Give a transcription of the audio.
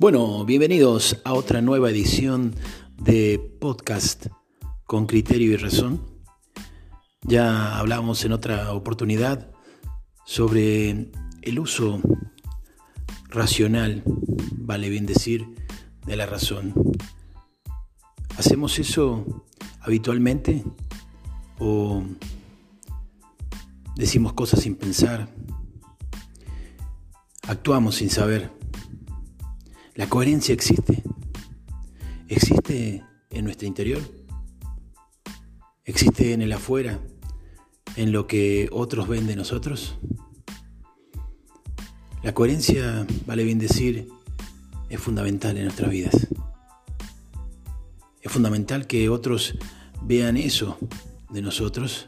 Bueno, bienvenidos a otra nueva edición de podcast con criterio y razón. Ya hablamos en otra oportunidad sobre el uso racional, vale bien decir, de la razón. ¿Hacemos eso habitualmente o decimos cosas sin pensar? Actuamos sin saber. La coherencia existe. Existe en nuestro interior. Existe en el afuera, en lo que otros ven de nosotros. La coherencia, vale bien decir, es fundamental en nuestras vidas. Es fundamental que otros vean eso de nosotros